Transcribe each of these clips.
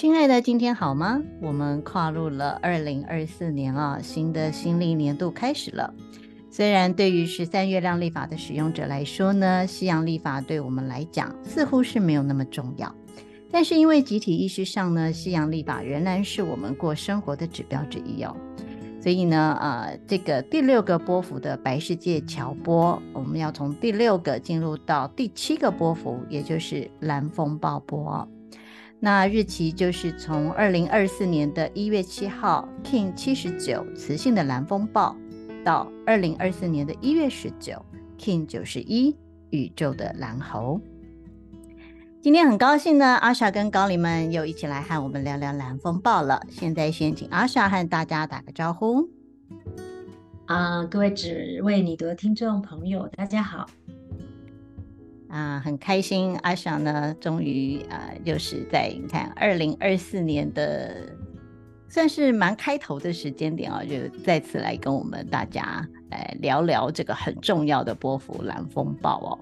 亲爱的，今天好吗？我们跨入了二零二四年啊，新的新历年度开始了。虽然对于十三月亮历法的使用者来说呢，西洋历法对我们来讲似乎是没有那么重要，但是因为集体意识上呢，西洋历法仍然是我们过生活的指标之一哦。所以呢，呃，这个第六个波幅的白世界桥波，我们要从第六个进入到第七个波幅，也就是蓝风暴波。那日期就是从二零二四年的一月七号，King 七十九，磁性的蓝风暴，到二零二四年的一月十九，King 九十一，宇宙的蓝猴。今天很高兴呢，阿莎跟高灵们又一起来和我们聊聊蓝风暴了。现在先请阿莎和大家打个招呼。啊、各位只为你读的听众朋友，大家好。啊，很开心，阿翔呢，终于啊，又是在你看二零二四年的算是蛮开头的时间点啊，就再次来跟我们大家来聊聊这个很重要的波符蓝风暴哦。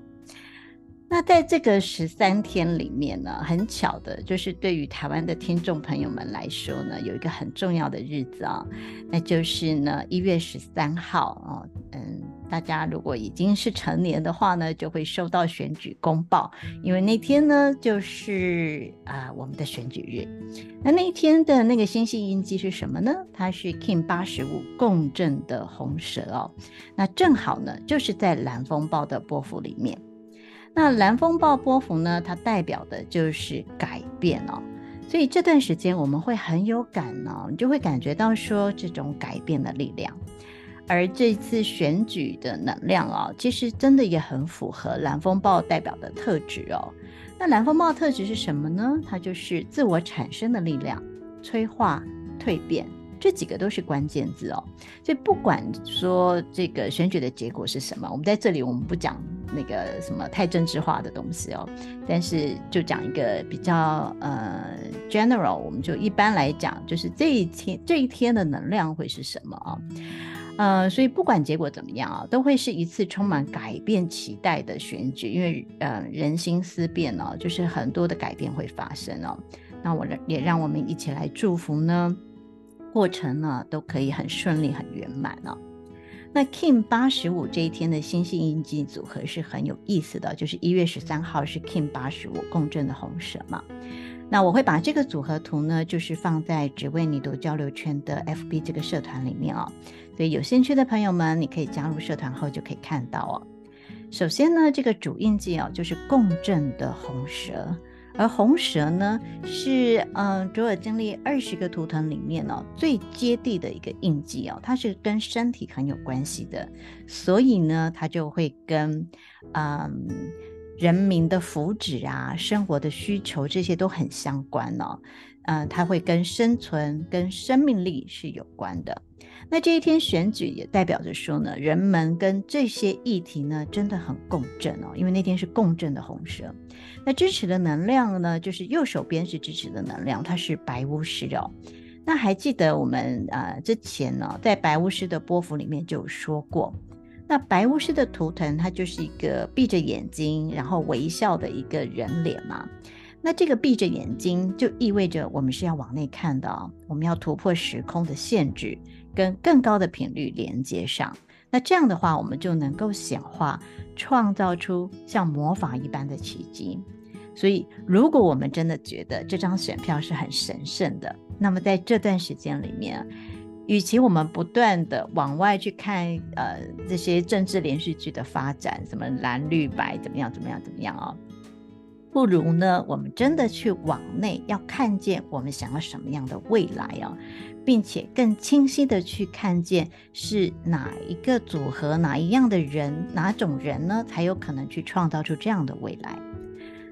那在这个十三天里面呢，很巧的就是对于台湾的听众朋友们来说呢，有一个很重要的日子啊，那就是呢一月十三号啊，嗯，大家如果已经是成年的话呢，就会收到选举公报，因为那天呢就是啊我们的选举日。那那天的那个星系印记是什么呢？它是 Kin 八十五共振的红蛇哦，那正好呢就是在蓝风暴的波幅里面。那蓝风暴波幅呢，它代表的就是改变哦，所以这段时间我们会很有感呢、哦，你就会感觉到说这种改变的力量。而这次选举的能量哦，其实真的也很符合蓝风暴代表的特质哦。那蓝风暴特质是什么呢？它就是自我产生的力量、催化、蜕变。这几个都是关键字哦，所以不管说这个选举的结果是什么，我们在这里我们不讲那个什么太政治化的东西哦，但是就讲一个比较呃 general，我们就一般来讲，就是这一天这一天的能量会是什么啊、呃，所以不管结果怎么样啊，都会是一次充满改变期待的选举，因为呃人心思变哦，就是很多的改变会发生哦。那我也让我们一起来祝福呢。过程呢都可以很顺利、很圆满哦。那 Kin 八十五这一天的星系印记组合是很有意思的，就是一月十三号是 Kin 八十五共振的红蛇嘛。那我会把这个组合图呢，就是放在只为你读交流圈的 FB 这个社团里面哦。所以有兴趣的朋友们，你可以加入社团后就可以看到哦。首先呢，这个主印记哦，就是共振的红蛇。而红蛇呢，是嗯，卓尔经历二十个图腾里面哦最接地的一个印记哦，它是跟身体很有关系的，所以呢，它就会跟嗯人民的福祉啊、生活的需求这些都很相关哦，嗯，它会跟生存、跟生命力是有关的。那这一天选举也代表着说呢，人们跟这些议题呢真的很共振哦，因为那天是共振的红蛇。那支持的能量呢，就是右手边是支持的能量，它是白巫师哦。那还记得我们、呃、之前呢，在白巫师的波幅里面就有说过，那白巫师的图腾它就是一个闭着眼睛然后微笑的一个人脸嘛。那这个闭着眼睛就意味着我们是要往内看的哦，我们要突破时空的限制。跟更高的频率连接上，那这样的话，我们就能够显化，创造出像魔法一般的奇迹。所以，如果我们真的觉得这张选票是很神圣的，那么在这段时间里面，与其我们不断的往外去看，呃，这些政治连续剧的发展，什么蓝绿白怎么样怎么样怎么样哦，不如呢，我们真的去往内，要看见我们想要什么样的未来哦。并且更清晰的去看见是哪一个组合，哪一样的人，哪种人呢，才有可能去创造出这样的未来。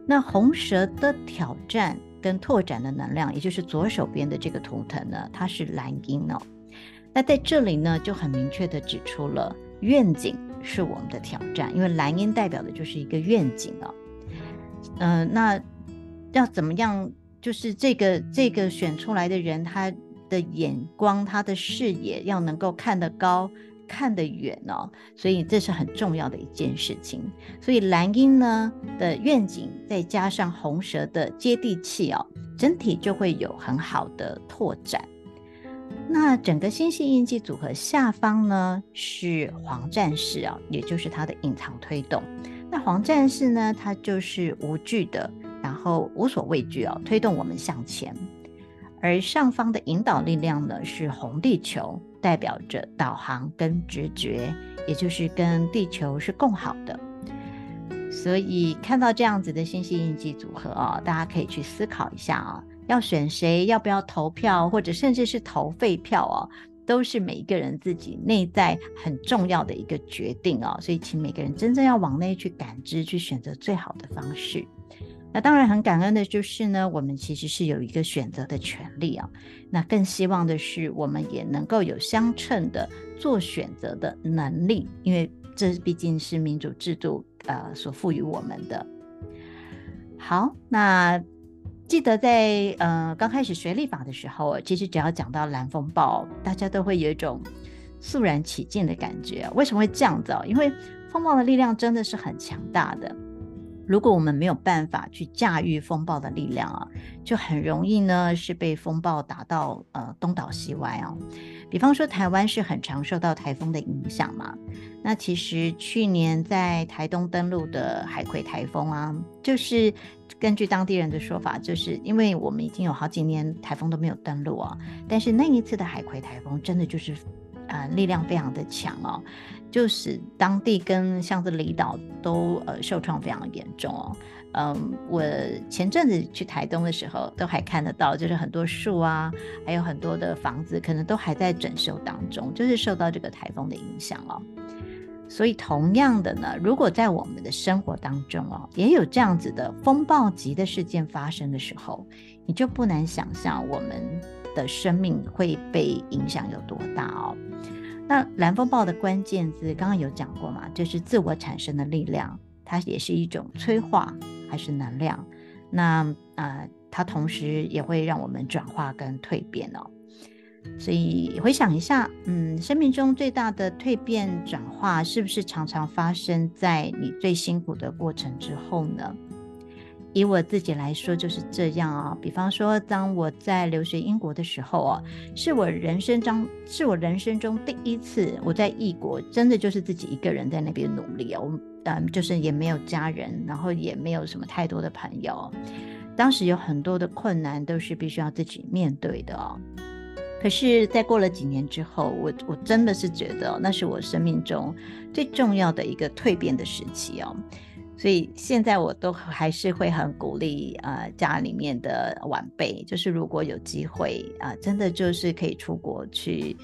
那红蛇的挑战跟拓展的能量，也就是左手边的这个图腾呢，它是蓝鹰哦。那在这里呢，就很明确的指出了愿景是我们的挑战，因为蓝鹰代表的就是一个愿景哦。嗯、那要怎么样？就是这个这个选出来的人他。的眼光，他的视野要能够看得高，看得远哦，所以这是很重要的一件事情。所以蓝鹰呢的愿景，再加上红蛇的接地气哦，整体就会有很好的拓展。那整个星系印记组合下方呢是黄战士啊，也就是它的隐藏推动。那黄战士呢，它就是无惧的，然后无所畏惧哦，推动我们向前。而上方的引导力量呢是红地球，代表着导航跟直觉，也就是跟地球是共好的。所以看到这样子的星系印记组合啊，大家可以去思考一下啊。要选谁，要不要投票，或者甚至是投废票哦，都是每一个人自己内在很重要的一个决定哦。所以，请每个人真正要往内去感知，去选择最好的方式。那当然很感恩的就是呢，我们其实是有一个选择的权利啊。那更希望的是，我们也能够有相称的做选择的能力，因为这毕竟是民主制度呃所赋予我们的。好，那。记得在呃刚开始学历法的时候，其实只要讲到蓝风暴，大家都会有一种肃然起敬的感觉。为什么会这样子？因为风暴的力量真的是很强大的。如果我们没有办法去驾驭风暴的力量啊，就很容易呢是被风暴打到呃东倒西歪哦。比方说台湾是很常受到台风的影响嘛，那其实去年在台东登陆的海葵台风啊，就是。根据当地人的说法，就是因为我们已经有好几年台风都没有登陆啊，但是那一次的海葵台风真的就是，呃，力量非常的强哦，就使当地跟像是离岛都呃受创非常严重哦。嗯，我前阵子去台东的时候，都还看得到，就是很多树啊，还有很多的房子，可能都还在整修当中，就是受到这个台风的影响哦。所以，同样的呢，如果在我们的生活当中哦，也有这样子的风暴级的事件发生的时候，你就不难想象我们的生命会被影响有多大哦。那蓝风暴的关键字刚刚有讲过嘛，就是自我产生的力量，它也是一种催化还是能量？那呃，它同时也会让我们转化跟蜕变哦。所以回想一下，嗯，生命中最大的蜕变转化，是不是常常发生在你最辛苦的过程之后呢？以我自己来说就是这样啊、比方说，当我在留学英国的时候啊，是我人生中是我人生中第一次我在异国，真的就是自己一个人在那边努力啊。我嗯，就是也没有家人，然后也没有什么太多的朋友。当时有很多的困难都是必须要自己面对的哦。可是，在过了几年之后，我我真的是觉得那是我生命中最重要的一个蜕变的时期哦。所以现在我都还是会很鼓励呃家里面的晚辈，就是如果有机会啊、真的就是可以出国去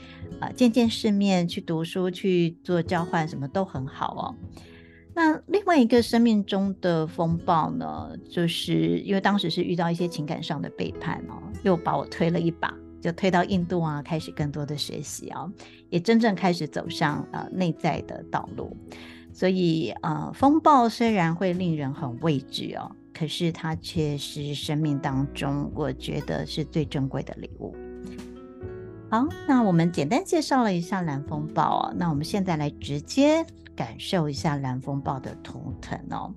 啊、见见世面，去读书，去做交换，什么都很好哦。那另外一个生命中的风暴呢，就是因为当时是遇到一些情感上的背叛哦，又把我推了一把。就推到印度啊，开始更多的学习啊，也真正开始走上呃内在的道路。所以呃，风暴虽然会令人很畏惧哦，可是它却是生命当中我觉得是最珍贵的礼物。好，那我们简单介绍了一下蓝风暴啊，那我们现在来直接感受一下蓝风暴的图腾哦。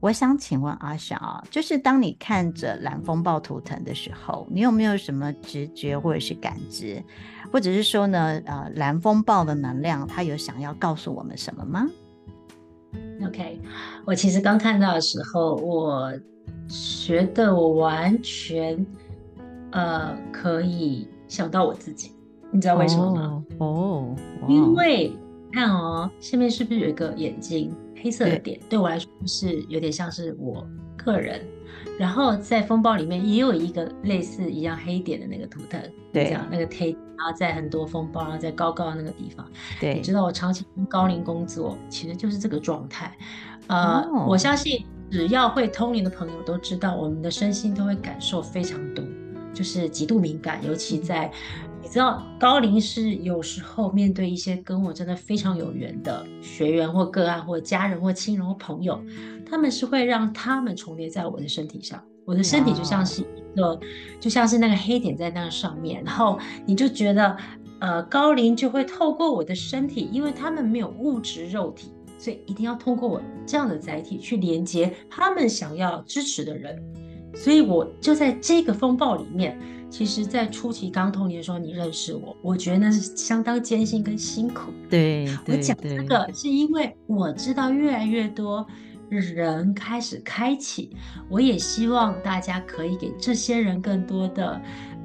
我想请问阿翔啊，就是当你看着蓝风暴图腾的时候，你有没有什么直觉或者是感知，或者是说呢，呃，蓝风暴的能量它有想要告诉我们什么吗？OK，我其实刚看到的时候，我觉得我完全呃可以想到我自己，你知道为什么吗？哦，哦因为看哦，下面是不是有一个眼睛？黑色的点对，对我来说是有点像是我个人，然后在风暴里面也有一个类似一样黑点的那个图腾，对，这样那个黑，然后在很多风暴，然后在高高的那个地方，对，你知道我长期跟高龄工作，其实就是这个状态。呃，哦、我相信只要会通灵的朋友都知道，我们的身心都会感受非常多，就是极度敏感，尤其在。你知道高龄是有时候面对一些跟我真的非常有缘的学员或个案或家人或亲人或朋友，他们是会让他们重叠在我的身体上，我的身体就像是一个，就像是那个黑点在那个上面，然后你就觉得呃，高龄就会透过我的身体，因为他们没有物质肉体，所以一定要通过我这样的载体去连接他们想要支持的人。所以我就在这个风暴里面，其实，在初期刚通灵的时候，你认识我，我觉得那是相当艰辛跟辛苦。对，我讲这个是因为我知道越来越多人开始开启，我也希望大家可以给这些人更多的。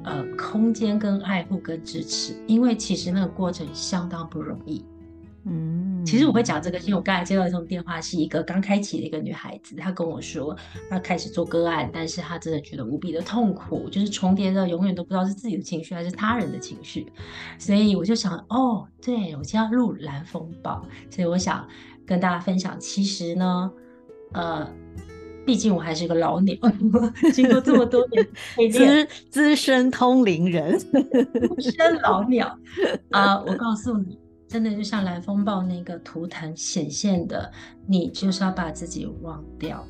呃，空间跟爱护跟支持，因为其实那个过程相当不容易。嗯，其实我会讲这个，因为我刚才接到一通电话，是一个刚开启的一个女孩子，她跟我说，她开始做个案，但是她真的觉得无比的痛苦，就是重叠的，永远都不知道是自己的情绪还是他人的情绪。所以我就想，哦，对，我今天要录蓝风暴，所以我想跟大家分享，其实呢，呃。毕竟我还是个老鸟，经过这么多年 资资深通灵人，资深老鸟啊！我告诉你，真的就像蓝风暴那个图腾显现的，你就是要把自己忘掉。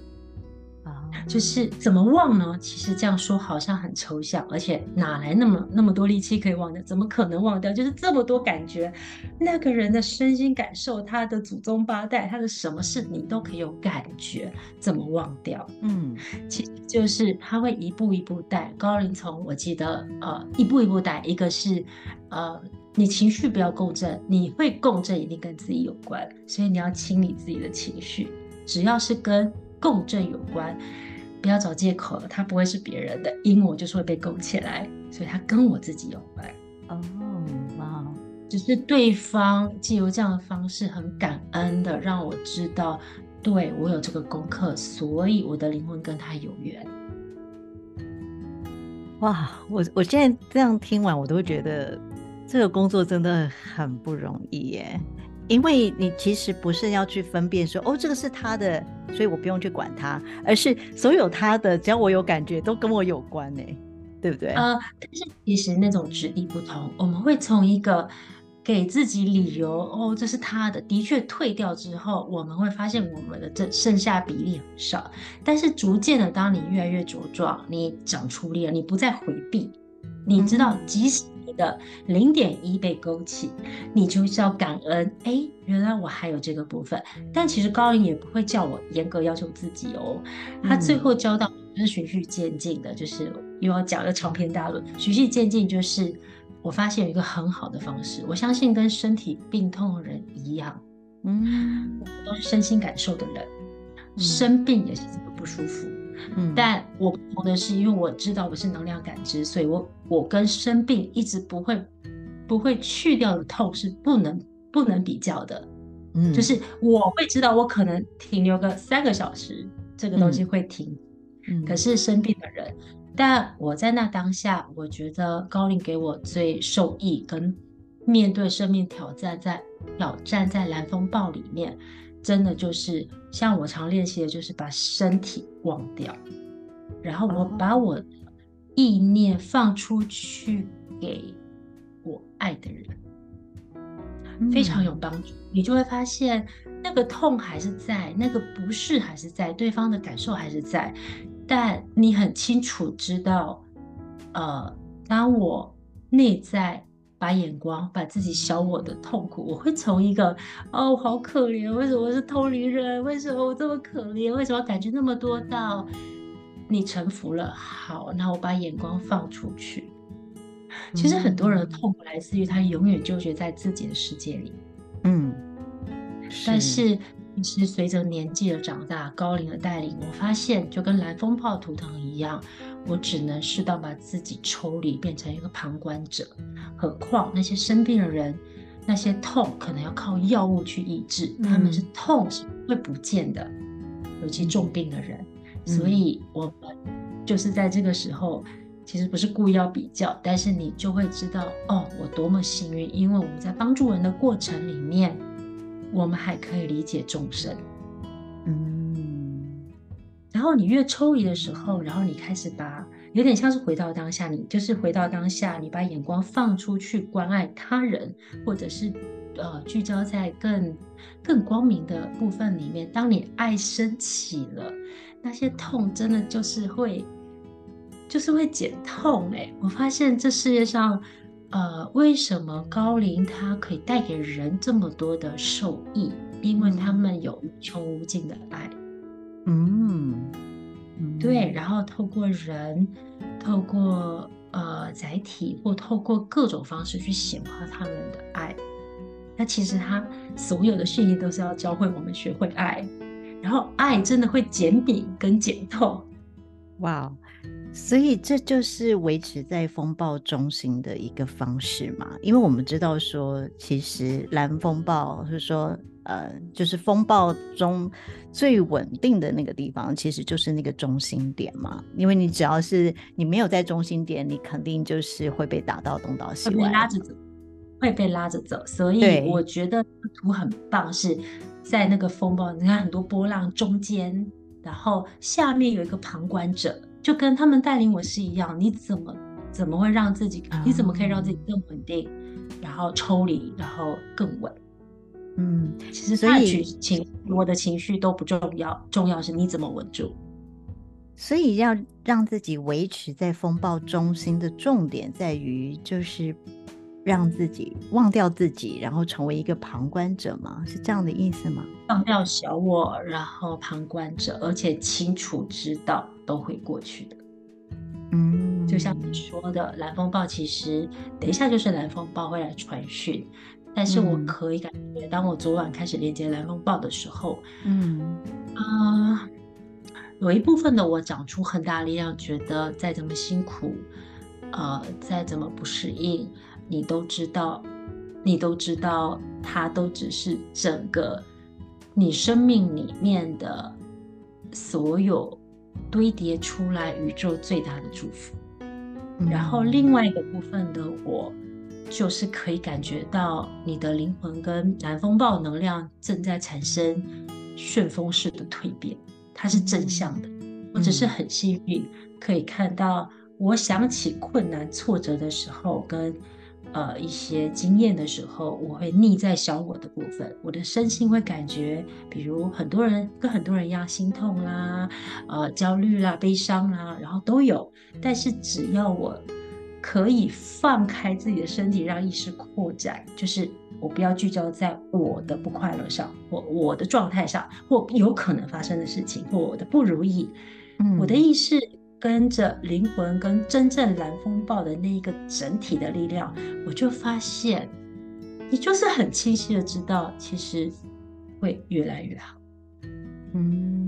就是怎么忘呢？其实这样说好像很抽象，而且哪来那么那么多力气可以忘掉？怎么可能忘掉？就是这么多感觉，那个人的身心感受，他的祖宗八代，他的什么事你都可以有感觉，怎么忘掉？嗯，其实就是他会一步一步带高龄从，我记得呃一步一步带，一个是呃你情绪不要共振，你会共振一定跟自己有关，所以你要清理自己的情绪，只要是跟共振有关。不要找借口了，它不会是别人的，因为我就是会被勾起来，所以它跟我自己有关。哦，哇，只是对方借由这样的方式很感恩的让我知道，对，我有这个功课，所以我的灵魂跟他有缘。哇，我我现在这样听完，我都会觉得这个工作真的很不容易耶。因为你其实不是要去分辨说，哦，这个是他的，所以我不用去管他，而是所有他的，只要我有感觉，都跟我有关呢，对不对？呃，但是其实那种质地不同，我们会从一个给自己理由，哦，这是他的，的确退掉之后，我们会发现我们的这剩下比例很少，但是逐渐的，当你越来越茁壮，你长出力了，你不再回避，你知道，即使。的零点一被勾起，你就是要感恩。哎，原来我还有这个部分。但其实高人也不会叫我严格要求自己哦。他最后教到我是循序渐进的，就是又要讲个长篇大论。循序渐进就是我发现有一个很好的方式。我相信跟身体病痛的人一样，嗯，我们都是身心感受的人，生病也是这么不舒服。嗯，但我不同的是，因为我知道我是能量感知，所以我我跟生病一直不会不会去掉的痛是不能不能比较的。嗯，就是我会知道我可能停留个三个小时，这个东西会停。嗯，可是生病的人，但我在那当下，我觉得高龄给我最受益跟面对生命挑战，在挑战在蓝风暴里面。真的就是像我常练习的，就是把身体忘掉，然后我把我意念放出去给我爱的人，非常有帮助。你就会发现那个痛还是在，那个不适还是在，对方的感受还是在，但你很清楚知道，呃，当我内在。把眼光，把自己小我的痛苦，我会从一个哦，我好可怜，为什么我是通灵人？为什么我这么可怜？为什么感觉那么多？到你臣服了，好，那我把眼光放出去。其实很多人的痛苦来自于他永远纠结在自己的世界里，嗯，但是。其实随着年纪的长大，高龄的带领，我发现就跟蓝风暴图腾一样，我只能适当把自己抽离，变成一个旁观者。何况那些生病的人，那些痛可能要靠药物去医治，他们是痛是会不见的，尤其重病的人。所以我们就是在这个时候，其实不是故意要比较，但是你就会知道，哦，我多么幸运，因为我们在帮助人的过程里面。我们还可以理解众生，嗯，然后你越抽离的时候，然后你开始把有点像是回到当下，你就是回到当下，你把眼光放出去关爱他人，或者是呃聚焦在更更光明的部分里面。当你爱升起了，那些痛真的就是会就是会减痛哎！我发现这世界上。呃，为什么高龄它可以带给人这么多的受益？因为他们有无穷无尽的爱。嗯，对。然后透过人，透过呃载体，或透过各种方式去显化他们的爱。那其实他所有的训练都是要教会我们学会爱。然后爱真的会减饼跟减透。哇。所以这就是维持在风暴中心的一个方式嘛？因为我们知道说，其实蓝风暴是说，呃，就是风暴中最稳定的那个地方，其实就是那个中心点嘛。因为你只要是你没有在中心点，你肯定就是会被打到东倒西歪，会被拉着走，会被拉着走。所以我觉得图很棒，是在那个风暴，你看很多波浪中间，然后下面有一个旁观者。就跟他们带领我是一样，你怎么怎么会让自己？你怎么可以让自己更稳定，然后抽离，然后更稳？嗯，其实所以情我的情绪都不重要，重要是你怎么稳住。所以要让自己维持在风暴中心的重点在于，就是让自己忘掉自己，然后成为一个旁观者吗？是这样的意思吗？忘掉小我，然后旁观者，而且清楚知道。都会过去的，嗯，就像你说的，蓝风暴其实等一下就是蓝风暴会来传讯，但是我可以感觉，当我昨晚开始连接蓝风暴的时候，嗯。啊、呃，有一部分的我长出很大力量，觉得再怎么辛苦，呃，再怎么不适应，你都知道，你都知道，它都只是整个你生命里面的所有。堆叠出来宇宙最大的祝福，然后另外一个部分的我，就是可以感觉到你的灵魂跟南风暴能量正在产生旋风式的蜕变，它是正向的。我只是很幸运，可以看到我想起困难挫折的时候跟。呃，一些经验的时候，我会逆在小我的部分，我的身心会感觉，比如很多人跟很多人一样心痛啦，呃，焦虑啦，悲伤啦，然后都有。但是只要我可以放开自己的身体，让意识扩展，就是我不要聚焦在我的不快乐上，或我的状态上，或有可能发生的事情，或我的不如意，嗯，我的意识。跟着灵魂跟真正蓝风暴的那一个整体的力量，我就发现，你就是很清晰的知道，其实会越来越好。嗯，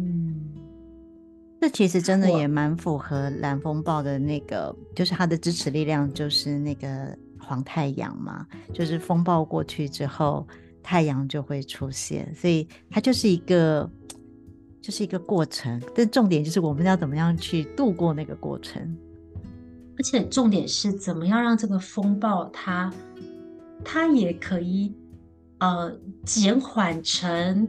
这其实真的也蛮符合蓝风暴的那个，就是它的支持力量，就是那个黄太阳嘛，就是风暴过去之后，太阳就会出现，所以它就是一个。就是一个过程，但重点就是我们要怎么样去度过那个过程，而且重点是怎么样让这个风暴它它也可以呃减缓成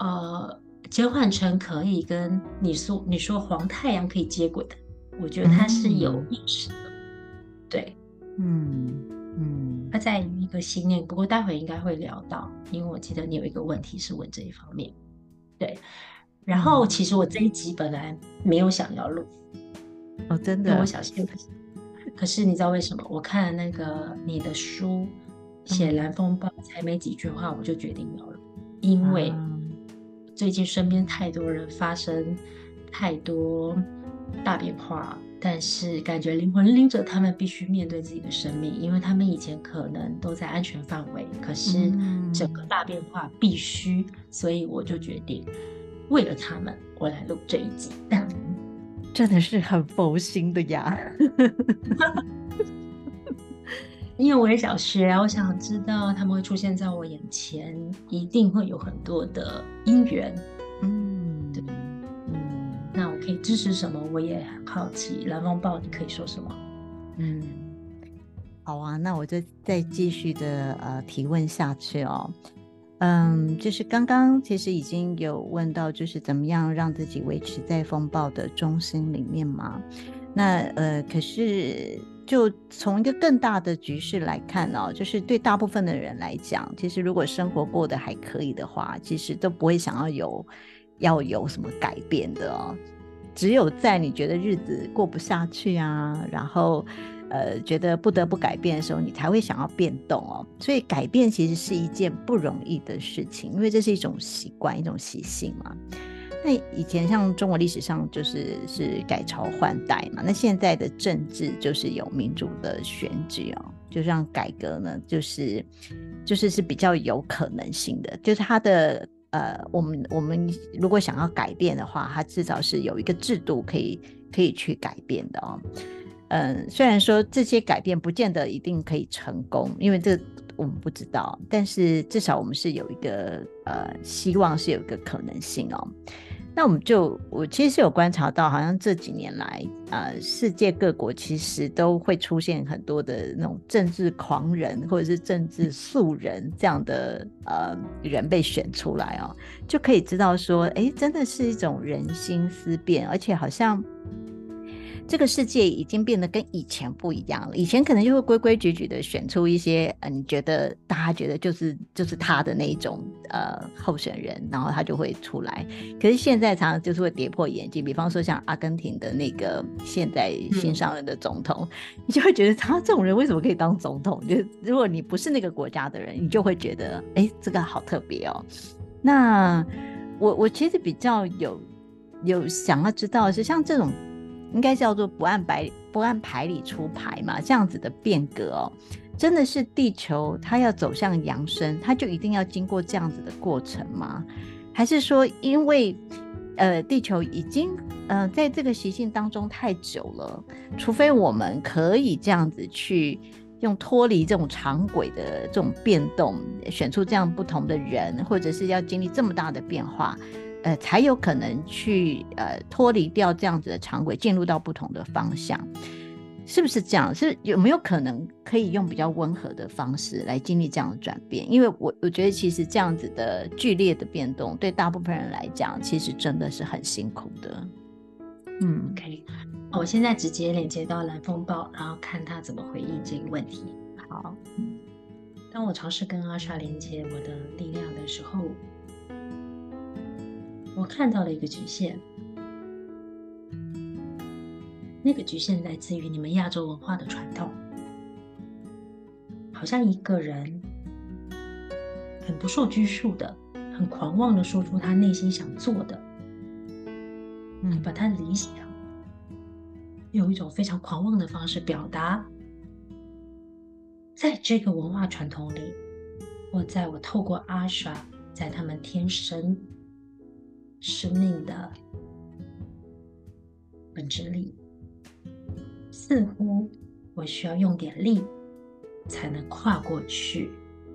呃减缓成可以跟你说你说黄太阳可以接轨的，我觉得它是有意识的，嗯、对，嗯嗯，它在于一个信念，不过待会应该会聊到，因为我记得你有一个问题是问这一方面，对。然后，其实我这一集本来没有想要录，哦，真的，我小心。可是你知道为什么？我看了那个你的书，写蓝风暴才没几句话，我就决定要录，因为最近身边太多人发生太多大变化，但是感觉灵魂领着他们必须面对自己的生命，因为他们以前可能都在安全范围，可是整个大变化必须，所以我就决定。为了他们，我来录这一集，真的是很佛心的呀。因为我也想学，我想知道他们会出现在我眼前，一定会有很多的因缘。嗯，对，嗯，那我可以支持什么？我也很好奇。蓝风暴，你可以说什么？嗯，好啊，那我就再继续的呃提问下去哦。嗯，就是刚刚其实已经有问到，就是怎么样让自己维持在风暴的中心里面嘛？那呃，可是就从一个更大的局势来看哦，就是对大部分的人来讲，其实如果生活过得还可以的话，其实都不会想要有要有什么改变的哦。只有在你觉得日子过不下去啊，然后。呃觉得不得不改变的时候，你才会想要变动哦。所以改变其实是一件不容易的事情，因为这是一种习惯，一种习性嘛。那以前像中国历史上就是是改朝换代嘛，那现在的政治就是有民主的选举哦，就让改革呢，就是就是是比较有可能性的，就是它的呃，我们我们如果想要改变的话，它至少是有一个制度可以可以去改变的哦。嗯，虽然说这些改变不见得一定可以成功，因为这我们不知道，但是至少我们是有一个呃希望，是有一个可能性哦。那我们就，我其实有观察到，好像这几年来，呃，世界各国其实都会出现很多的那种政治狂人或者是政治素人这样的呃人被选出来哦，就可以知道说，哎，真的是一种人心思变，而且好像。这个世界已经变得跟以前不一样了。以前可能就会规规矩矩的选出一些，呃，你觉得大家觉得就是就是他的那一种呃候选人，然后他就会出来。可是现在常常就是会跌破眼镜，比方说像阿根廷的那个现在新上任的总统，嗯、你就会觉得他这种人为什么可以当总统？就如果你不是那个国家的人，你就会觉得，哎，这个好特别哦。那我我其实比较有有想要知道的是像这种。应该叫做不按牌不按牌理出牌嘛，这样子的变革哦，真的是地球它要走向扬升，它就一定要经过这样子的过程吗？还是说，因为呃地球已经呃在这个习性当中太久了，除非我们可以这样子去用脱离这种常轨的这种变动，选出这样不同的人，或者是要经历这么大的变化。呃，才有可能去呃脱离掉这样子的常规，进入到不同的方向，是不是这样？是有没有可能可以用比较温和的方式来经历这样的转变？因为我我觉得其实这样子的剧烈的变动，对大部分人来讲，其实真的是很辛苦的。嗯，OK，我现在直接连接到蓝风暴，然后看他怎么回应这个问题。好，当我尝试跟阿莎连接我的力量的时候。我看到了一个局限，那个局限来自于你们亚洲文化的传统，好像一个人很不受拘束的、很狂妄的说出他内心想做的，嗯，把他的理想用一种非常狂妄的方式表达，在这个文化传统里，或在我透过阿莎，在他们天生。生命的本质力，似乎我需要用点力才能跨过去，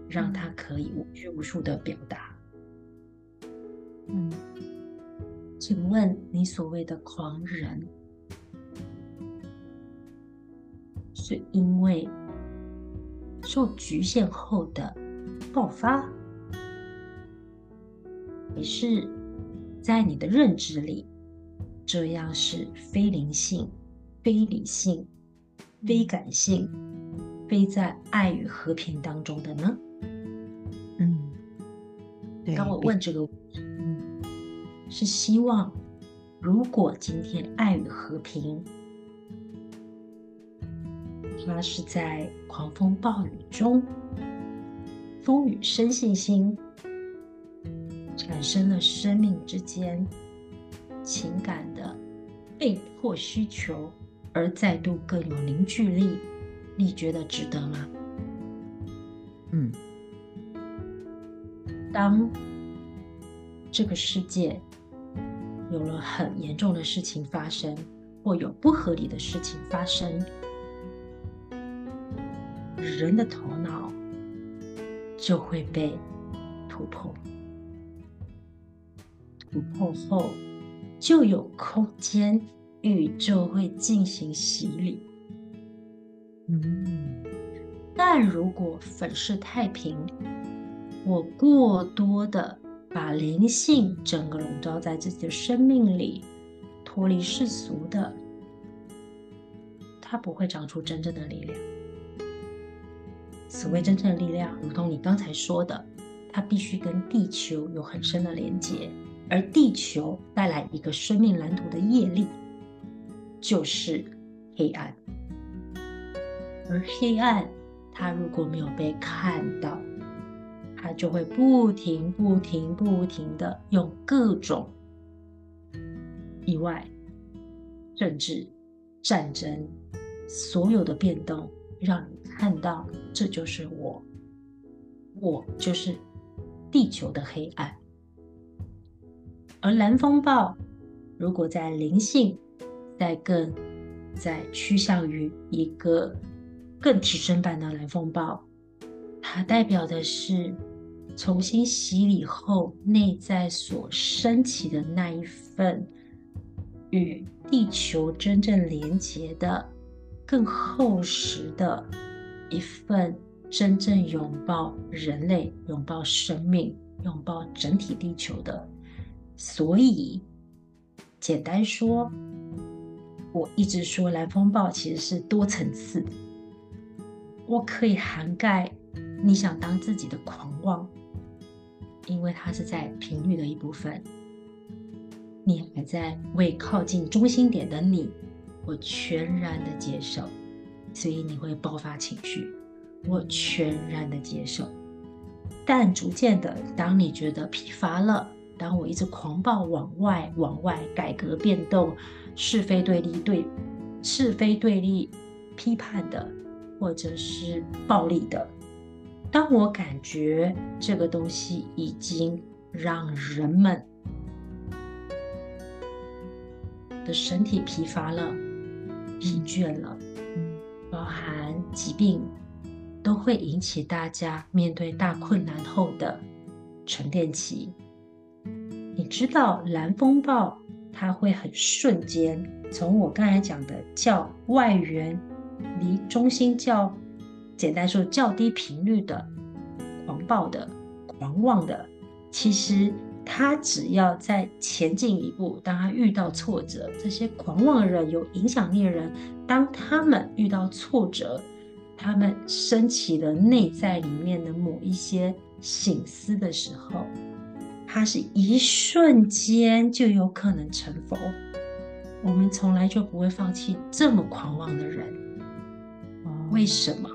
让它可以无拘无束的表达。嗯，请问你所谓的狂人，是因为受局限后的爆发，还是？在你的认知里，这样是非灵性、非理性、非感性、非在爱与和平当中的呢？嗯，对。当我问这个问题，嗯，是希望，如果今天爱与和平，它是在狂风暴雨中，风雨生信心。产生了生命之间情感的被迫需求，而再度更有凝聚力，你觉得值得吗？嗯，当这个世界有了很严重的事情发生，或有不合理的事情发生，人的头脑就会被突破。突破后，就有空间，宇宙会进行洗礼。嗯，但如果粉饰太平，我过多的把灵性整个笼罩在自己的生命里，脱离世俗的，它不会长出真正的力量。所谓真正的力量，如同你刚才说的，它必须跟地球有很深的连接。而地球带来一个生命蓝图的业力，就是黑暗。而黑暗，它如果没有被看到，它就会不停、不停、不停的用各种意外、政治、战争，所有的变动，让你看到，这就是我，我就是地球的黑暗。而蓝风暴，如果在灵性，在更在趋向于一个更提升版的蓝风暴，它代表的是重新洗礼后内在所升起的那一份与地球真正连接的更厚实的一份真正拥抱人类、拥抱生命、拥抱整体地球的。所以，简单说，我一直说蓝风暴其实是多层次的。我可以涵盖你想当自己的狂妄，因为它是在频率的一部分。你还在为靠近中心点的你，我全然的接受，所以你会爆发情绪，我全然的接受。但逐渐的，当你觉得疲乏了。当我一直狂暴往外、往外改革变动，是非对立对是非对立批判的，或者是暴力的，当我感觉这个东西已经让人们的身体疲乏了、疲倦了，包含疾病，都会引起大家面对大困难后的沉淀期。知道蓝风暴，它会很瞬间从我刚才讲的较外缘离中心较简单说较低频率的狂暴的狂妄的，其实他只要在前进一步，当他遇到挫折，这些狂妄的人有影响力的人，当他们遇到挫折，他们升起了内在里面的某一些醒思的时候。它是一瞬间就有可能成佛，我们从来就不会放弃这么狂妄的人。为什么？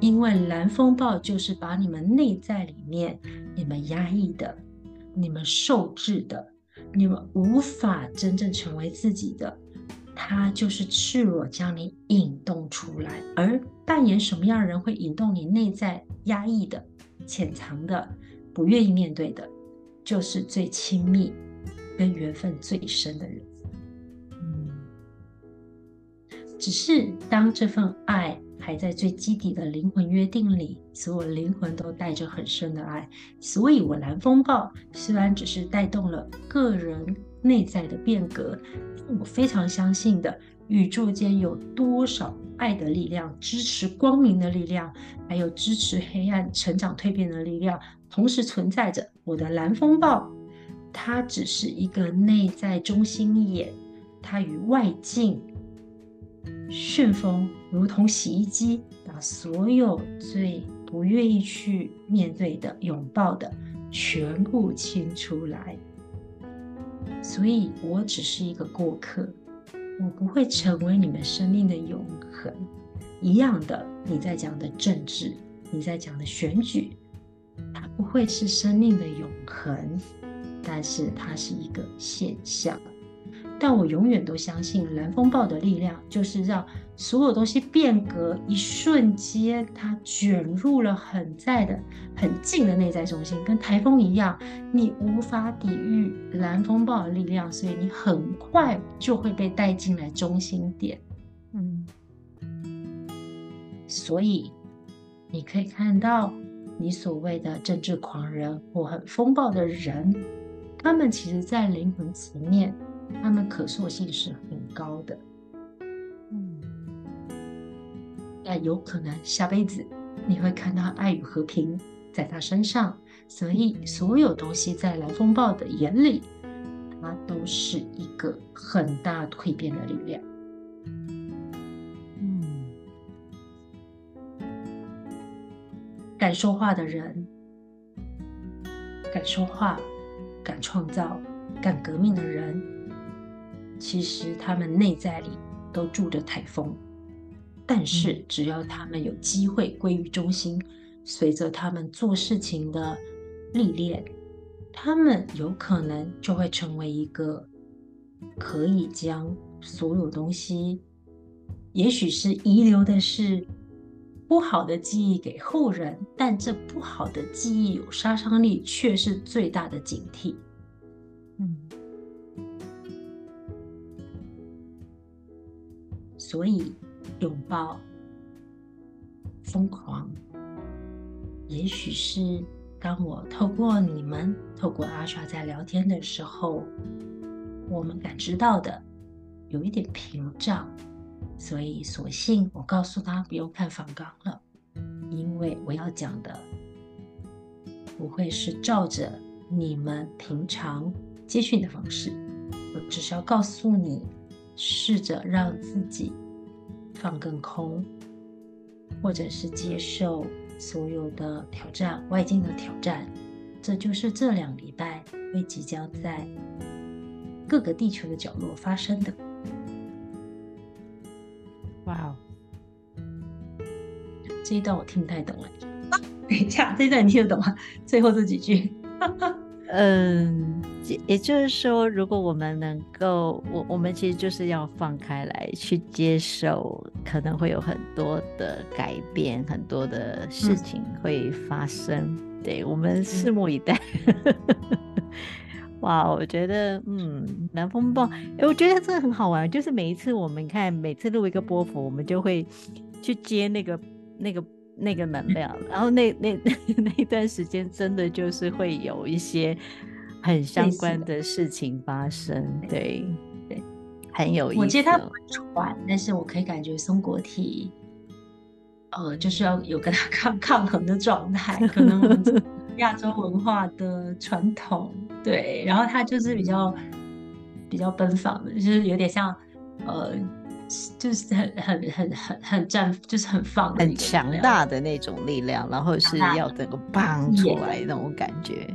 因为蓝风暴就是把你们内在里面、你们压抑的、你们受制的、你们无法真正成为自己的，它就是赤裸将你引动出来。而扮演什么样的人会引动你内在压抑的、潜藏的、不愿意面对的？就是最亲密、跟缘分最深的人。嗯，只是当这份爱还在最基底的灵魂约定里，所有灵魂都带着很深的爱。所以，我蓝风暴虽然只是带动了个人内在的变革，我非常相信的，宇宙间有多少爱的力量支持光明的力量，还有支持黑暗成长蜕变的力量，同时存在着。我的蓝风暴，它只是一个内在中心眼，它与外境旋风如同洗衣机，把所有最不愿意去面对的、拥抱的，全部清出来。所以我只是一个过客，我不会成为你们生命的永恒。一样的，你在讲的政治，你在讲的选举。它不会是生命的永恒，但是它是一个现象。但我永远都相信蓝风暴的力量，就是让所有东西变革，一瞬间它卷入了很在的、很近的内在中心，跟台风一样，你无法抵御蓝风暴的力量，所以你很快就会被带进来中心点。嗯，所以你可以看到。你所谓的政治狂人或很风暴的人，他们其实，在灵魂层面，他们可塑性是很高的。嗯，那有可能下辈子你会看到爱与和平在他身上，所以所有东西在来风暴的眼里，它都是一个很大蜕变的力量。敢说话的人，敢说话、敢创造、敢革命的人，其实他们内在里都住着台风。但是只要他们有机会归于中心，随着他们做事情的历练，他们有可能就会成为一个可以将所有东西，也许是遗留的是不好的记忆给后人，但这不好的记忆有杀伤力，却是最大的警惕。嗯，所以拥抱疯狂，也许是当我透过你们，透过阿莎在聊天的时候，我们感知到的有一点屏障。所以，索性我告诉他不用看访纲了，因为我要讲的不会是照着你们平常接讯的方式，我只是要告诉你，试着让自己放更空，或者是接受所有的挑战，外境的挑战。这就是这两礼拜会即将在各个地球的角落发生的。这一段我听不太懂了。等一下，这一段你听得懂吗？最后这几句。嗯，也就是说，如果我们能够，我我们其实就是要放开来去接受，可能会有很多的改变，很多的事情会发生。嗯、对，我们拭目以待。嗯 哇，我觉得，嗯，南风暴，哎，我觉得这个很好玩。就是每一次我们看，每次录一个波幅，我们就会去接那个、那个、那个能量，然后那那 那一段时间，真的就是会有一些很相关的事情发生。对对，很有意思。我接他不喘，但是我可以感觉松果体，呃，就是要有跟他 抗抗衡的状态，可能。亚洲文化的传统，对，然后他就是比较比较奔放的，就是有点像，呃，就是很很很很很绽，就是很放，很强大的那种力量，然后是要整个蹦出来那种感觉。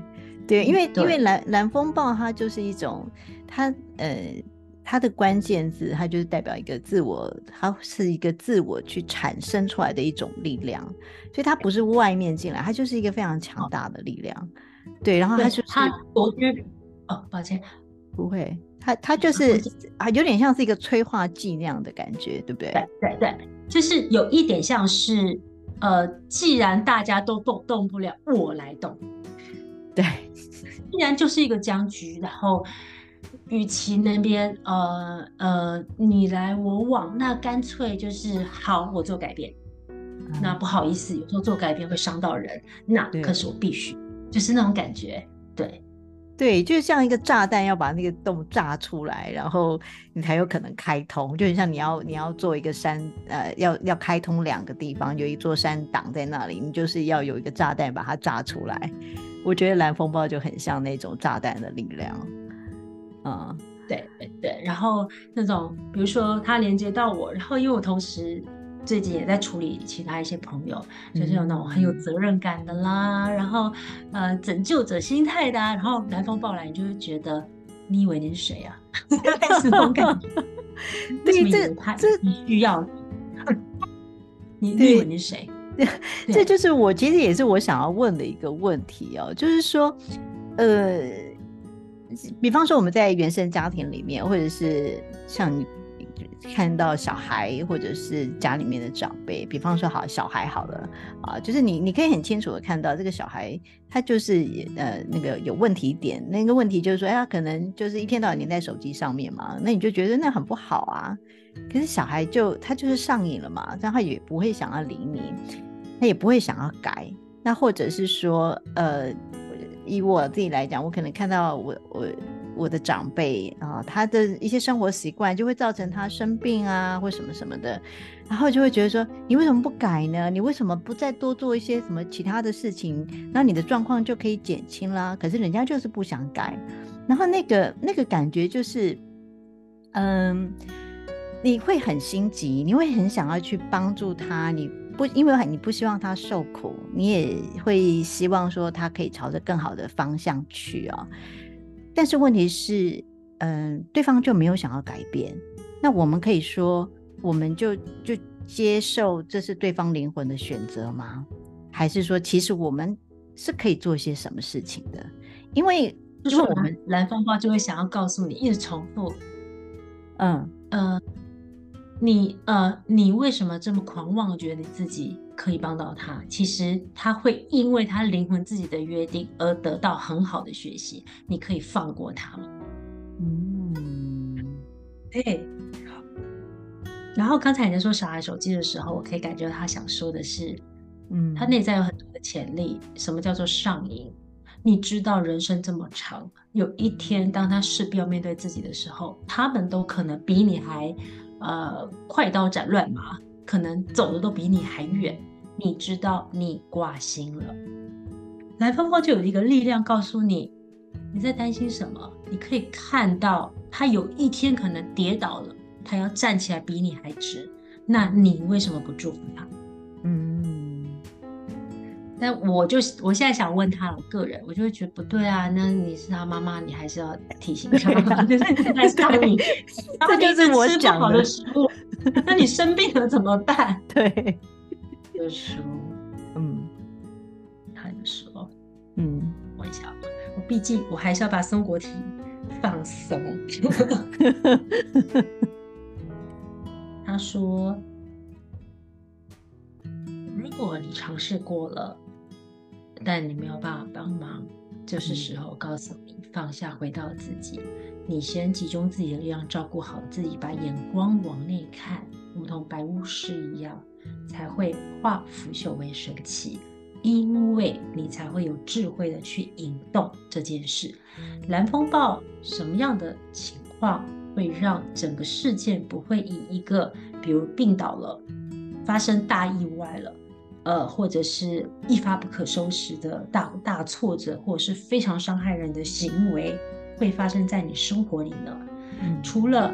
对，因为因为蓝蓝风暴它就是一种，它呃。它的关键字，它就是代表一个自我，它是一个自我去产生出来的一种力量，所以它不是外面进来，它就是一个非常强大的力量。对，然后它就是它独居。哦，抱歉，不会，它它就是啊，有点像是一个催化剂那样的感觉，对不对？对对对，就是有一点像是呃，既然大家都动动不了，我来动。对，既然就是一个僵局，然后。与其那边呃呃你来我往，那干脆就是好，我做改变。嗯、那不好意思，有时候做改变会伤到人，那可是我必须，就是那种感觉。对对，就像一个炸弹要把那个洞炸出来，然后你才有可能开通。就很像你要你要做一个山，呃，要要开通两个地方，有一座山挡在那里，你就是要有一个炸弹把它炸出来。我觉得蓝风暴就很像那种炸弹的力量。嗯，对对对，然后那种比如说它连接到我，然后因为我同时最近也在处理其他一些朋友，嗯、就是有那种很有责任感的啦，然后呃拯救者心态的、啊，然后蓝风暴来，你就会觉得你以为你是谁啊？这种感觉，对，这这你需要 你，你以为你是谁？这就是我其实也是我想要问的一个问题哦，就是说，呃。比方说我们在原生家庭里面，或者是像你看到小孩，或者是家里面的长辈，比方说好小孩好了啊，就是你你可以很清楚的看到这个小孩，他就是呃那个有问题点，那个问题就是说，哎，他可能就是一天到晚黏在手机上面嘛，那你就觉得那很不好啊。可是小孩就他就是上瘾了嘛，但他也不会想要理你，他也不会想要改，那或者是说呃。以我自己来讲，我可能看到我我我的长辈啊，他的一些生活习惯就会造成他生病啊，或什么什么的，然后就会觉得说，你为什么不改呢？你为什么不再多做一些什么其他的事情？那你的状况就可以减轻啦。可是人家就是不想改，然后那个那个感觉就是，嗯，你会很心急，你会很想要去帮助他，你。不，因为你不希望他受苦，你也会希望说他可以朝着更好的方向去啊、哦。但是问题是，嗯、呃，对方就没有想要改变。那我们可以说，我们就就接受这是对方灵魂的选择吗？还是说，其实我们是可以做些什么事情的？因为，就是我们蓝风暴就会想要告诉你，一直重复，嗯呃，你呃，你为什么这么狂妄，觉得你自己可以帮到他？其实他会因为他灵魂自己的约定而得到很好的学习。你可以放过他吗？嗯，对。然后刚才你在说小孩手机的时候，我可以感觉到他想说的是。嗯，他内在有很多的潜力。什么叫做上瘾？你知道人生这么长，有一天当他势必要面对自己的时候，他们都可能比你还，呃，快刀斩乱麻，可能走的都比你还远。你知道你挂心了，蓝风暴就有一个力量告诉你，你在担心什么？你可以看到他有一天可能跌倒了，他要站起来比你还直，那你为什么不祝福他？但我就我现在想问他，我个人我就会觉得不对啊。那你是他妈妈，你还是要提醒他。就是还是他你，这就是我讲的食物。那你生病了怎么办？对，有时候，嗯，他就说，嗯，我一下，我毕竟我还是要把松果体放松。他说，如果你尝试过了。但你没有办法帮忙，就是时候告诉你放下，回到自己。你先集中自己的力量，照顾好自己，把眼光往内看，如同白巫师一样，才会化腐朽为神奇。因为你才会有智慧的去引动这件事。蓝风暴什么样的情况会让整个事件不会以一个，比如病倒了，发生大意外了？呃，或者是一发不可收拾的大大挫折，或者是非常伤害人的行为，会发生在你生活里呢？嗯，除了，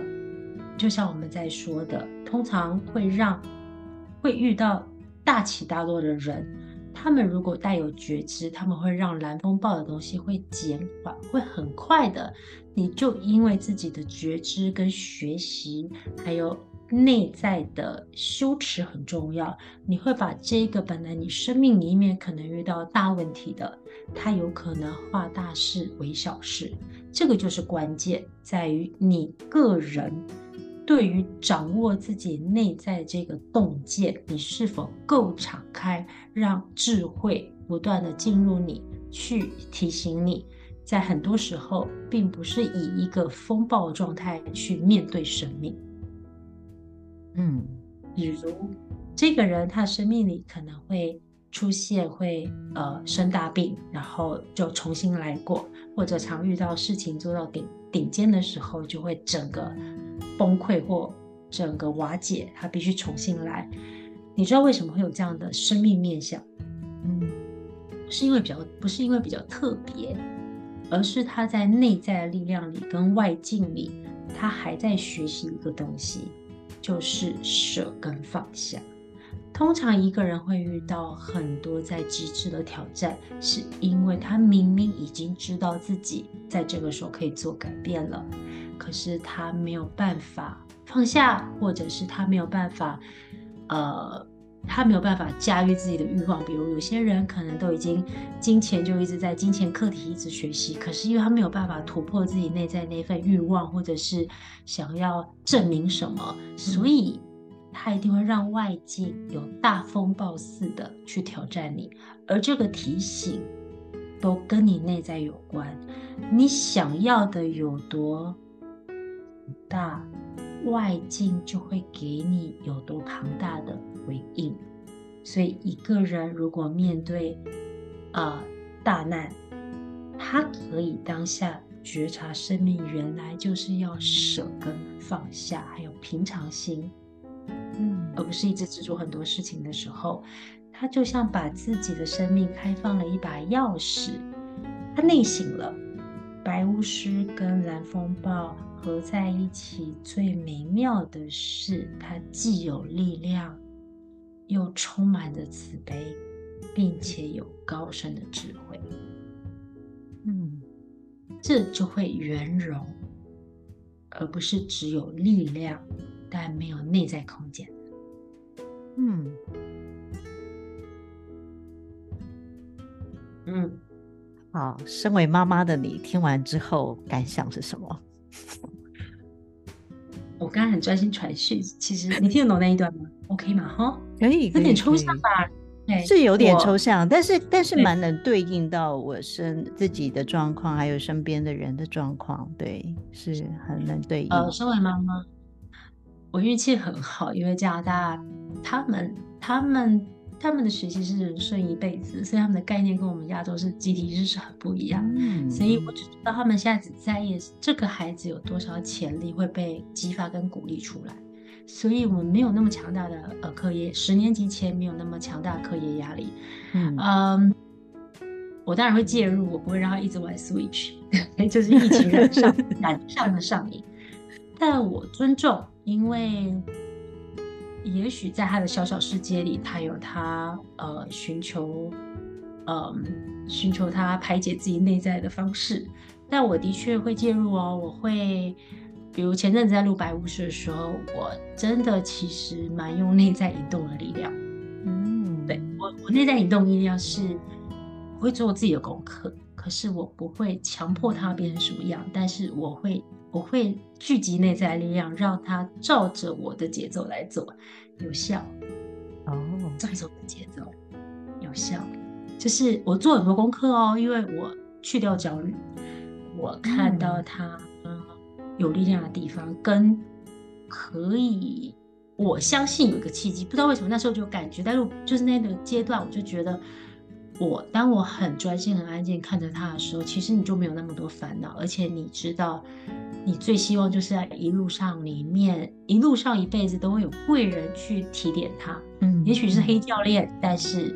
就像我们在说的，通常会让会遇到大起大落的人，他们如果带有觉知，他们会让蓝风暴的东西会减缓，会很快的。你就因为自己的觉知跟学习，还有。内在的羞耻很重要，你会把这个本来你生命里面可能遇到大问题的，它有可能化大事为小事。这个就是关键，在于你个人对于掌握自己内在这个洞见，你是否够敞开，让智慧不断的进入你，去提醒你，在很多时候并不是以一个风暴状态去面对生命。嗯，比如这个人，他生命里可能会出现会呃生大病，然后就重新来过，或者常遇到事情做到顶顶尖的时候，就会整个崩溃或整个瓦解，他必须重新来。你知道为什么会有这样的生命面相？嗯，是因为比较不是因为比较特别，而是他在内在的力量里跟外境里，他还在学习一个东西。就是舍跟放下。通常一个人会遇到很多在极致的挑战，是因为他明明已经知道自己在这个时候可以做改变了，可是他没有办法放下，或者是他没有办法，呃。他没有办法驾驭自己的欲望，比如有些人可能都已经金钱就一直在金钱课题一直学习，可是因为他没有办法突破自己内在那份欲望，或者是想要证明什么，所以他一定会让外界有大风暴似的去挑战你，而这个提醒都跟你内在有关，你想要的有多大，外境就会给你有多庞大的回应。所以，一个人如果面对啊、呃、大难，他可以当下觉察生命原来就是要舍跟放下，还有平常心，嗯，而不是一直执着很多事情的时候，他就像把自己的生命开放了一把钥匙，他内省了。白巫师跟蓝风暴合在一起，最美妙的是，它既有力量，又充满着慈悲，并且有高深的智慧。嗯，这就会圆融，而不是只有力量，但没有内在空间。嗯嗯，好，身为妈妈的你听完之后感想是什么？我刚刚很专心传讯，其实你听得懂那一段吗？OK 嘛？哈，可以，有点抽象吧？对，是有点抽象，但是但是蛮能对应到我身自己的状况，还有身边的人的状况，对，是很能对应。呃，身为妈妈。我运气很好，因为加拿大他们他们他们的学习是人生一辈子，所以他们的概念跟我们亚洲是集体意识是很不一样。嗯，所以我只知道他们现在只在意这个孩子有多少潜力会被激发跟鼓励出来，所以我们没有那么强大的呃课业，十年级前没有那么强大的课业压力。嗯，um, 我当然会介入，我不会让他一直玩 Switch，就是一群人上难上的上瘾，但我尊重。因为也许在他的小小世界里，他有他呃寻求，嗯寻求他排解自己内在的方式。但我的确会介入哦，我会，比如前阵子在录白巫师的时候，我真的其实蛮用内在引动的力量。嗯，对，我我内在引动力量是，我会做我自己的功课，可是我不会强迫它变成什么样，但是我会。我会聚集内在力量，让它照着我的节奏来做，有效。哦，照着我的节奏，有效。就是我做很多功课哦，因为我去掉焦虑，我看到他有力量的地方，跟可以，我相信有一个契机，不知道为什么那时候就感觉，但是就是那个阶段，我就觉得。我当我很专心、很安静看着他的时候，其实你就没有那么多烦恼，而且你知道，你最希望就是在一路上里面，一路上一辈子都会有贵人去提点他。嗯，也许是黑教练，但是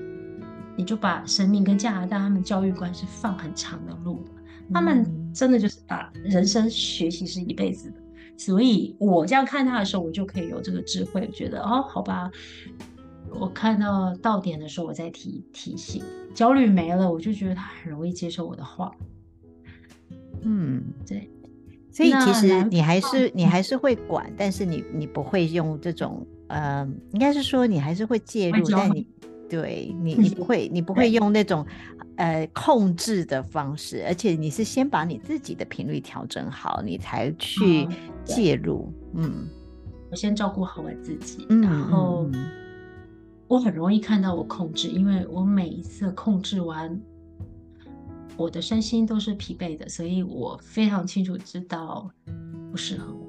你就把生命跟加拿大他们教育观是放很长的路，他们真的就是把人生学习是一辈子的。所以我这样看他的时候，我就可以有这个智慧，觉得哦，好吧。我看到到点的时候，我再提提醒，焦虑没了，我就觉得他很容易接受我的话。嗯，对。所以其实你还是你还是会管，但是你你不会用这种呃，应该是说你还是会介入，但你对你你不会你不会用那种呃控制的方式，而且你是先把你自己的频率调整好，你才去介入。嗯，我先照顾好我自己，然后。我很容易看到我控制，因为我每一次控制完，我的身心都是疲惫的，所以我非常清楚知道不适合我，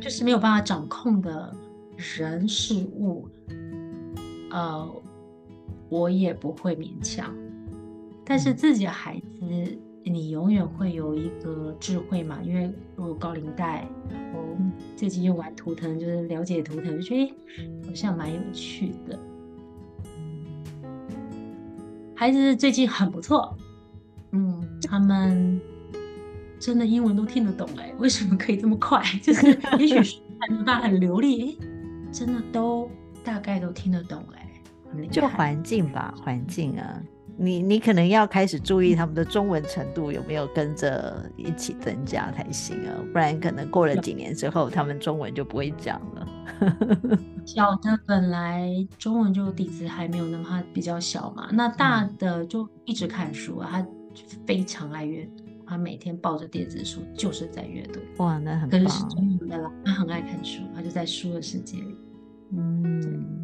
就是没有办法掌控的人事物，呃，我也不会勉强，但是自己的孩子。你永远会有一个智慧嘛，因为我高龄带，我最近又玩图腾，就是了解图腾，就觉得好像蛮有趣的。孩子最近很不错，嗯，他们真的英文都听得懂哎，为什么可以这么快？就是也许还没办法很流利，真的都大概都听得懂哎，就环境吧，环境啊。你你可能要开始注意他们的中文程度有没有跟着一起增加才行啊，不然可能过了几年之后，他们中文就不会讲了。小的本来中文就底子还没有那么，他比较小嘛。那大的就一直看书啊，他非常爱阅读，他每天抱着电子书就是在阅读。哇，那很棒。可是是中文的啦，他很爱看书，他就在书的世界里。嗯。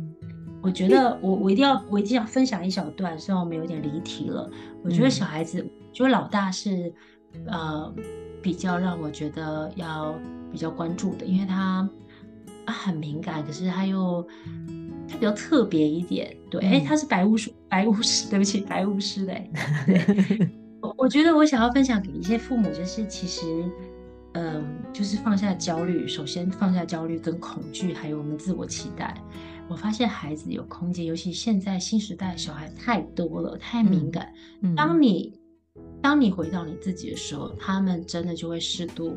我觉得我我一定要我一定要分享一小段，虽然我们有点离题了。我觉得小孩子，就、嗯、老大是呃比较让我觉得要比较关注的，因为他他很敏感，可是他又他比较特别一点。对，哎、嗯，他是白巫师，白巫师，对不起，白巫师嘞。对，我我觉得我想要分享给一些父母，就是其实嗯、呃，就是放下焦虑，首先放下焦虑跟恐惧，还有我们自我期待。我发现孩子有空间，尤其现在新时代小孩太多了，太敏感。嗯嗯、当你当你回到你自己的时候，他们真的就会适度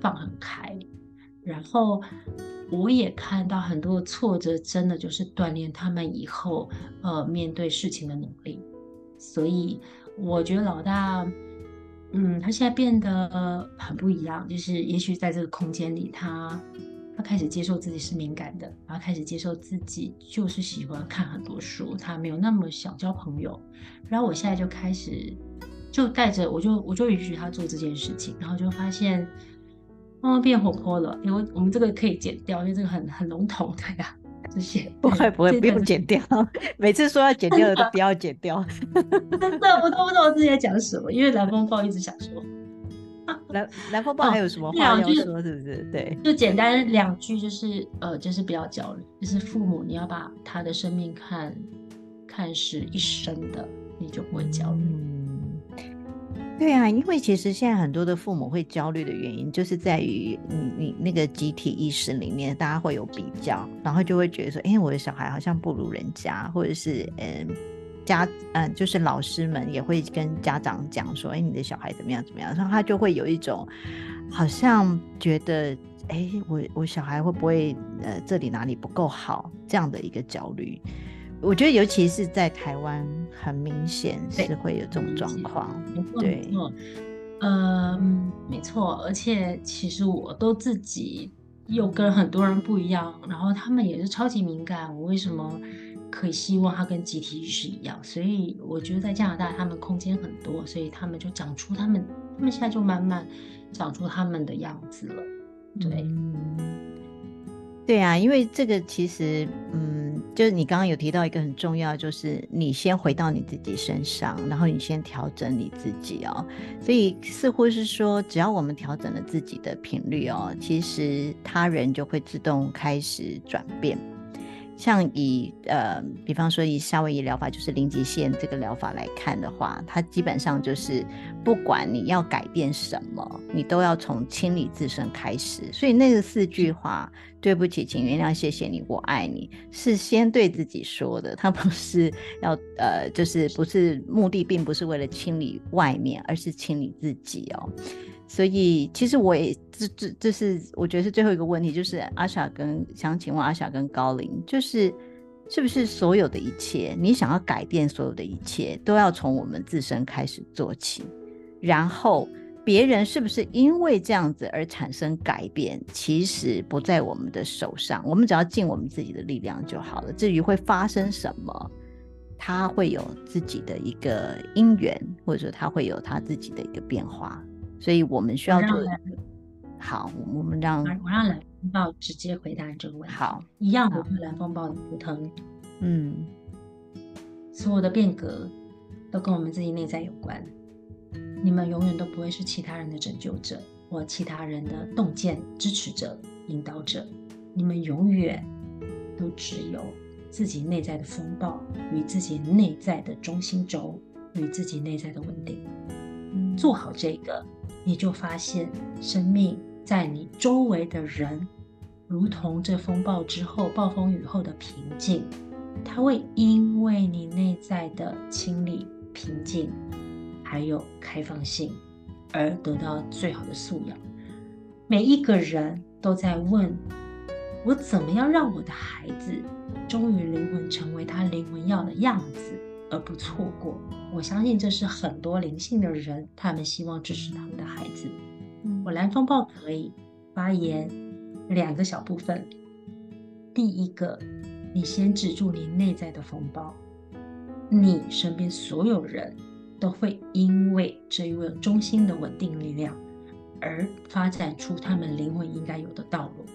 放很开。然后我也看到很多的挫折，真的就是锻炼他们以后呃面对事情的能力。所以我觉得老大，嗯，他现在变得很不一样，就是也许在这个空间里他。他开始接受自己是敏感的，然后开始接受自己就是喜欢看很多书，他没有那么想交朋友。然后我现在就开始就带着，我就我就允许他做这件事情，然后就发现哦变活泼了。因为我们这个可以剪掉，因为这个很很笼统的呀。这些 不会不会不用剪掉，每次说要剪掉的都不要剪掉。真的我都不知道我自己在讲什么，因为蓝风暴一直想说。蓝蓝风暴还有什么话要说？是不是？对，就简单两句，就是呃，就是不要焦虑，就是父母你要把他的生命看看是一生的，你就不会焦虑。对啊，因为其实现在很多的父母会焦虑的原因，就是在于你你那个集体意识里面，大家会有比较，然后就会觉得说，哎，我的小孩好像不如人家，或者是嗯。家嗯，就是老师们也会跟家长讲说，哎，你的小孩怎么样怎么样，然后他就会有一种好像觉得，哎，我我小孩会不会呃这里哪里不够好这样的一个焦虑。我觉得尤其是在台湾，很明显是会有这种状况。对，没错，嗯，没错，而且其实我都自己又跟很多人不一样，然后他们也是超级敏感，我为什么？可以希望他跟集体意识一样，所以我觉得在加拿大他们空间很多，所以他们就长出他们，他们现在就慢慢长出他们的样子了。对，嗯、对啊，因为这个其实，嗯，就是你刚刚有提到一个很重要，就是你先回到你自己身上，然后你先调整你自己哦。所以似乎是说，只要我们调整了自己的频率哦，其实他人就会自动开始转变。像以呃，比方说以夏威夷疗法，就是零极限这个疗法来看的话，它基本上就是不管你要改变什么，你都要从清理自身开始。所以那个四句话，对不起，请原谅，谢谢你，我爱你，是先对自己说的，他不是要呃，就是不是目的，并不是为了清理外面，而是清理自己哦。所以，其实我也这这这是我觉得是最后一个问题，就是阿莎跟想请问阿莎跟高林，就是是不是所有的一切，你想要改变所有的一切，都要从我们自身开始做起，然后别人是不是因为这样子而产生改变，其实不在我们的手上，我们只要尽我们自己的力量就好了。至于会发生什么，他会有自己的一个因缘，或者说他会有他自己的一个变化。所以我们需要做的好，我们让我让蓝风暴直接回答这个问题。好，一样的蓝风暴的图腾，嗯，所有的变革都跟我们自己内在有关。你们永远都不会是其他人的拯救者或其他人的洞见支持者、引导者。你们永远都只有自己内在的风暴与自己内在的中心轴与自己内在的稳定。嗯，做好这个。你就发现，生命在你周围的人，如同这风暴之后、暴风雨后的平静，它会因为你内在的清理、平静，还有开放性，而得到最好的素养。每一个人都在问：我怎么样让我的孩子，忠于灵魂，成为他灵魂要的样子？而不错过，我相信这是很多灵性的人，他们希望支持他们的孩子。嗯，我蓝风暴可以发言两个小部分。第一个，你先止住你内在的风暴，你身边所有人都会因为这一位中心的稳定力量而发展出他们灵魂应该有的道路。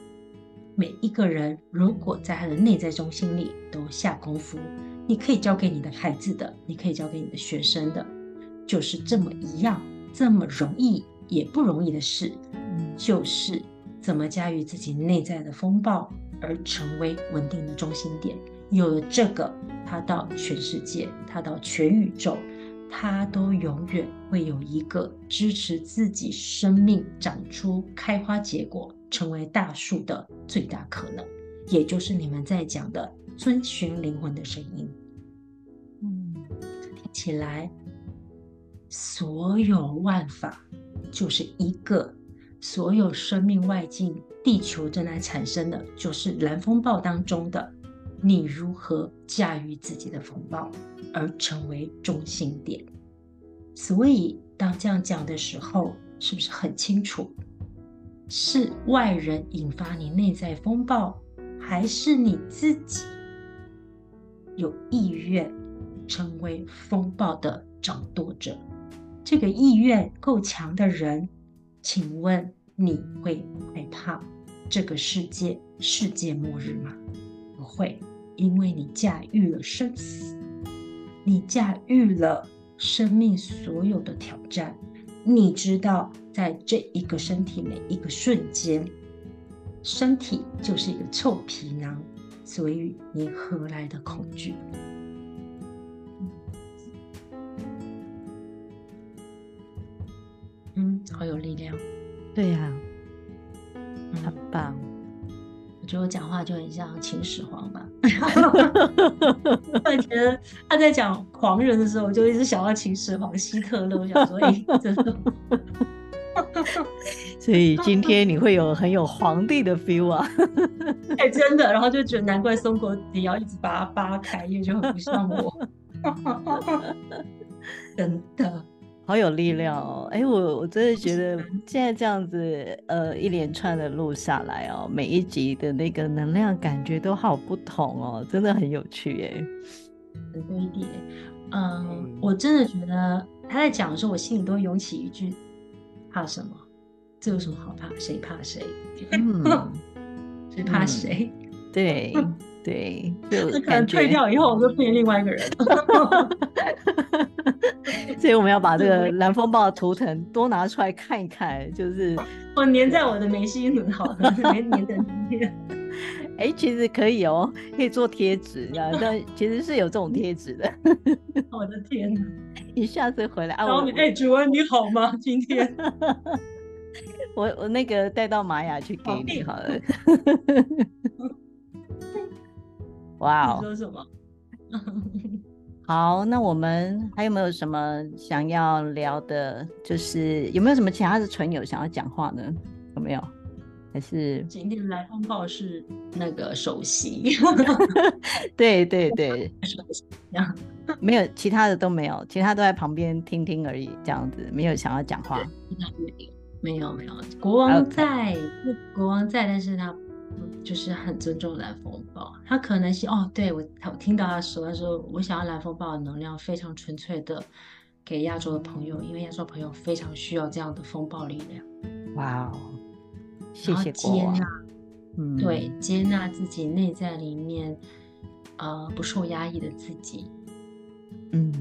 每一个人如果在他的内在中心里都下功夫。你可以教给你的孩子的，你可以教给你的学生的，就是这么一样，这么容易也不容易的事，就是怎么驾驭自己内在的风暴，而成为稳定的中心点。有了这个，他到全世界，他到全宇宙，他都永远会有一个支持自己生命长出开花结果，成为大树的最大可能，也就是你们在讲的。遵循灵魂的声音，嗯，听起来，所有万法就是一个，所有生命外境，地球正在产生的就是蓝风暴当中的你如何驾驭自己的风暴而成为中心点。所以，当这样讲的时候，是不是很清楚？是外人引发你内在风暴，还是你自己有意愿成为风暴的掌舵者？这个意愿够强的人，请问你会害怕这个世界世界末日吗？不会，因为你驾驭了生死，你驾驭了生命所有的挑战。你知道，在这一个身体每一个瞬间，身体就是一个臭皮囊，所以你何来的恐惧？嗯，好有力量。对呀、啊，很棒。我觉得我讲话就很像秦始皇吧。我觉得他在讲狂人的时候，我就一直想到秦始皇希特勒。我想说，哎、欸，真的。所以今天你会有很有皇帝的 feel 啊！哎、欸，真的。然后就觉得难怪松果你要一直把它扒开，因为就很不像我。真的。好有力量哦！哎，我我真的觉得现在这样子，呃，一连串的录下来哦，每一集的那个能量感觉都好不同哦，真的很有趣哎。很多一点，嗯，我真的觉得他在讲的时候，我心里都涌起一句：怕什么？这有什么好怕？谁怕谁？嗯，谁怕谁？嗯、对。对，就可能退掉以后，我就变另外一个人。所以我们要把这个蓝风暴的图腾多拿出来看一看，就是 我粘在我的眉心很好的，粘粘在里面。哎，其实可以哦，可以做贴纸，但其实是有这种贴纸的。我的天哪！你下次回来啊，我哎，主文你好吗？今天我我那个带到玛雅去给你好了。哇哦！你说什么？好，那我们还有没有什么想要聊的？就是有没有什么其他的存友想要讲话呢？有没有？还是今天来风暴是那个首席？对对对，首席没有其他的都没有，其他都在旁边听听而已，这样子没有想要讲话。没有没有，国王在.国王在，但是他。就是很尊重蓝风暴，他可能是哦，对我，我听到他说，他说我想要蓝风暴的能量非常纯粹的给亚洲的朋友，因为亚洲朋友非常需要这样的风暴力量。哇哦，谢谢接纳，嗯，对，接纳自己内在里面呃不受压抑的自己，嗯。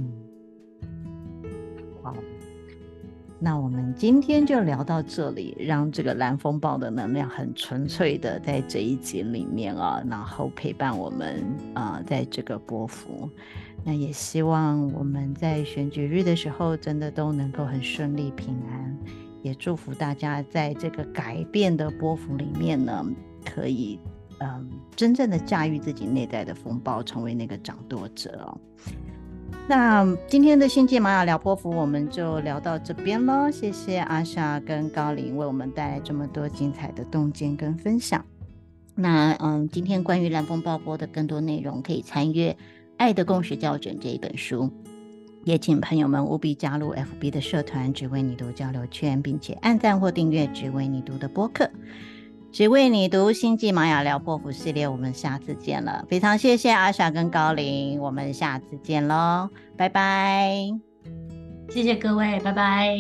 那我们今天就聊到这里，让这个蓝风暴的能量很纯粹的在这一集里面啊，然后陪伴我们啊，在这个波幅。那也希望我们在选举日的时候，真的都能够很顺利平安。也祝福大家在这个改变的波幅里面呢，可以嗯，真正的驾驭自己内在的风暴，成为那个掌舵者哦。那今天的星际玛雅聊波符，我们就聊到这边喽。谢谢阿莎跟高林为我们带来这么多精彩的洞见跟分享。那嗯，今天关于蓝风暴波的更多内容，可以参阅《爱的共识校准》这一本书。也请朋友们务必加入 FB 的社团“只为你读交流圈”，并且按赞或订阅“只为你读”的播客。只为你读《星际玛雅聊破釜》系列？我们下次见了。非常谢谢阿爽跟高林，我们下次见喽，拜拜。谢谢各位，拜拜。